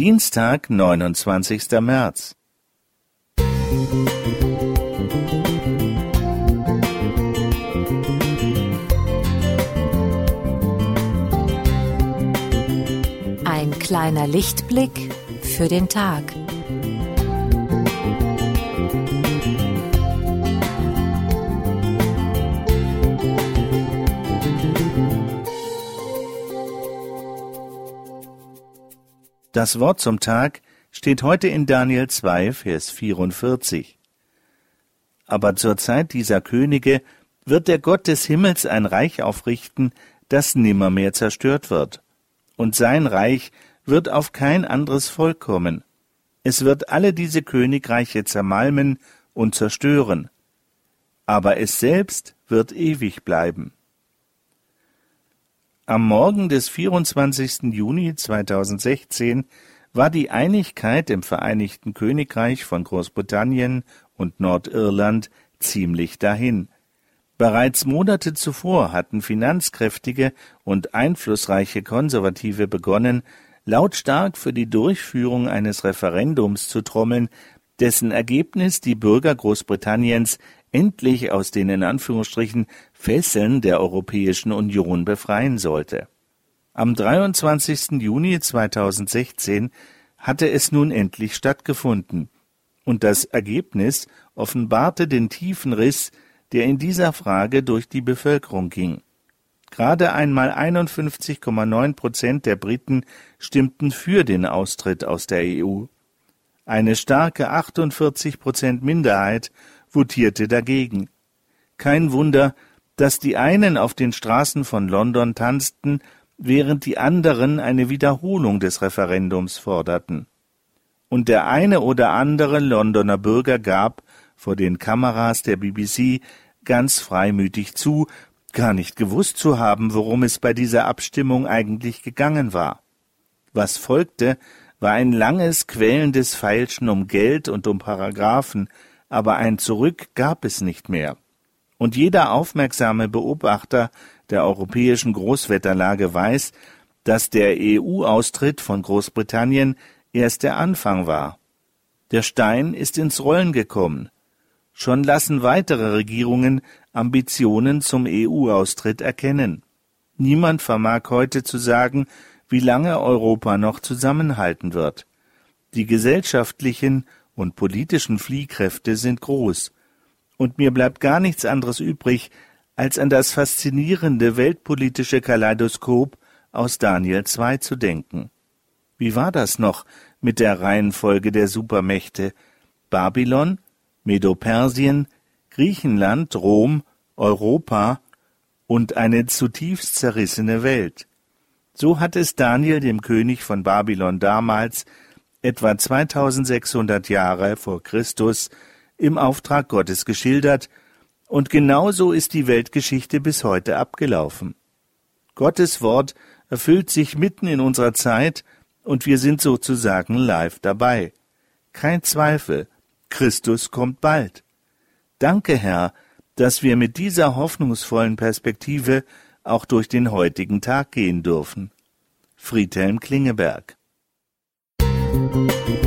Dienstag, 29. März. Ein kleiner Lichtblick für den Tag. Das Wort zum Tag steht heute in Daniel 2, Vers 44. Aber zur Zeit dieser Könige wird der Gott des Himmels ein Reich aufrichten, das nimmermehr zerstört wird. Und sein Reich wird auf kein anderes Volk kommen. Es wird alle diese Königreiche zermalmen und zerstören. Aber es selbst wird ewig bleiben. Am Morgen des 24. Juni 2016 war die Einigkeit im Vereinigten Königreich von Großbritannien und Nordirland ziemlich dahin. Bereits Monate zuvor hatten finanzkräftige und einflussreiche Konservative begonnen, lautstark für die Durchführung eines Referendums zu trommeln, dessen Ergebnis die Bürger Großbritanniens endlich aus den in Anführungsstrichen Fesseln der Europäischen Union befreien sollte. Am 23. Juni 2016 hatte es nun endlich stattgefunden, und das Ergebnis offenbarte den tiefen Riss, der in dieser Frage durch die Bevölkerung ging. Gerade einmal 51,9 Prozent der Briten stimmten für den Austritt aus der EU. Eine starke 48 Prozent Minderheit votierte dagegen. Kein Wunder, dass die einen auf den Straßen von London tanzten, während die anderen eine Wiederholung des Referendums forderten. Und der eine oder andere Londoner Bürger gab vor den Kameras der BBC ganz freimütig zu, gar nicht gewusst zu haben, worum es bei dieser Abstimmung eigentlich gegangen war. Was folgte, war ein langes, quälendes Feilschen um Geld und um Paragraphen, aber ein Zurück gab es nicht mehr. Und jeder aufmerksame Beobachter der europäischen Großwetterlage weiß, dass der EU-Austritt von Großbritannien erst der Anfang war. Der Stein ist ins Rollen gekommen. Schon lassen weitere Regierungen Ambitionen zum EU-Austritt erkennen. Niemand vermag heute zu sagen, wie lange Europa noch zusammenhalten wird. Die gesellschaftlichen und politischen Fliehkräfte sind groß, und mir bleibt gar nichts anderes übrig, als an das faszinierende weltpolitische Kaleidoskop aus Daniel 2 zu denken. Wie war das noch mit der Reihenfolge der Supermächte? Babylon, Medo-Persien, Griechenland, Rom, Europa und eine zutiefst zerrissene Welt. So hat es Daniel dem König von Babylon damals etwa 2600 Jahre vor Christus im Auftrag Gottes geschildert, und genauso ist die Weltgeschichte bis heute abgelaufen. Gottes Wort erfüllt sich mitten in unserer Zeit, und wir sind sozusagen live dabei. Kein Zweifel, Christus kommt bald. Danke, Herr, dass wir mit dieser hoffnungsvollen Perspektive auch durch den heutigen Tag gehen dürfen. Friedhelm Klingeberg Thank you.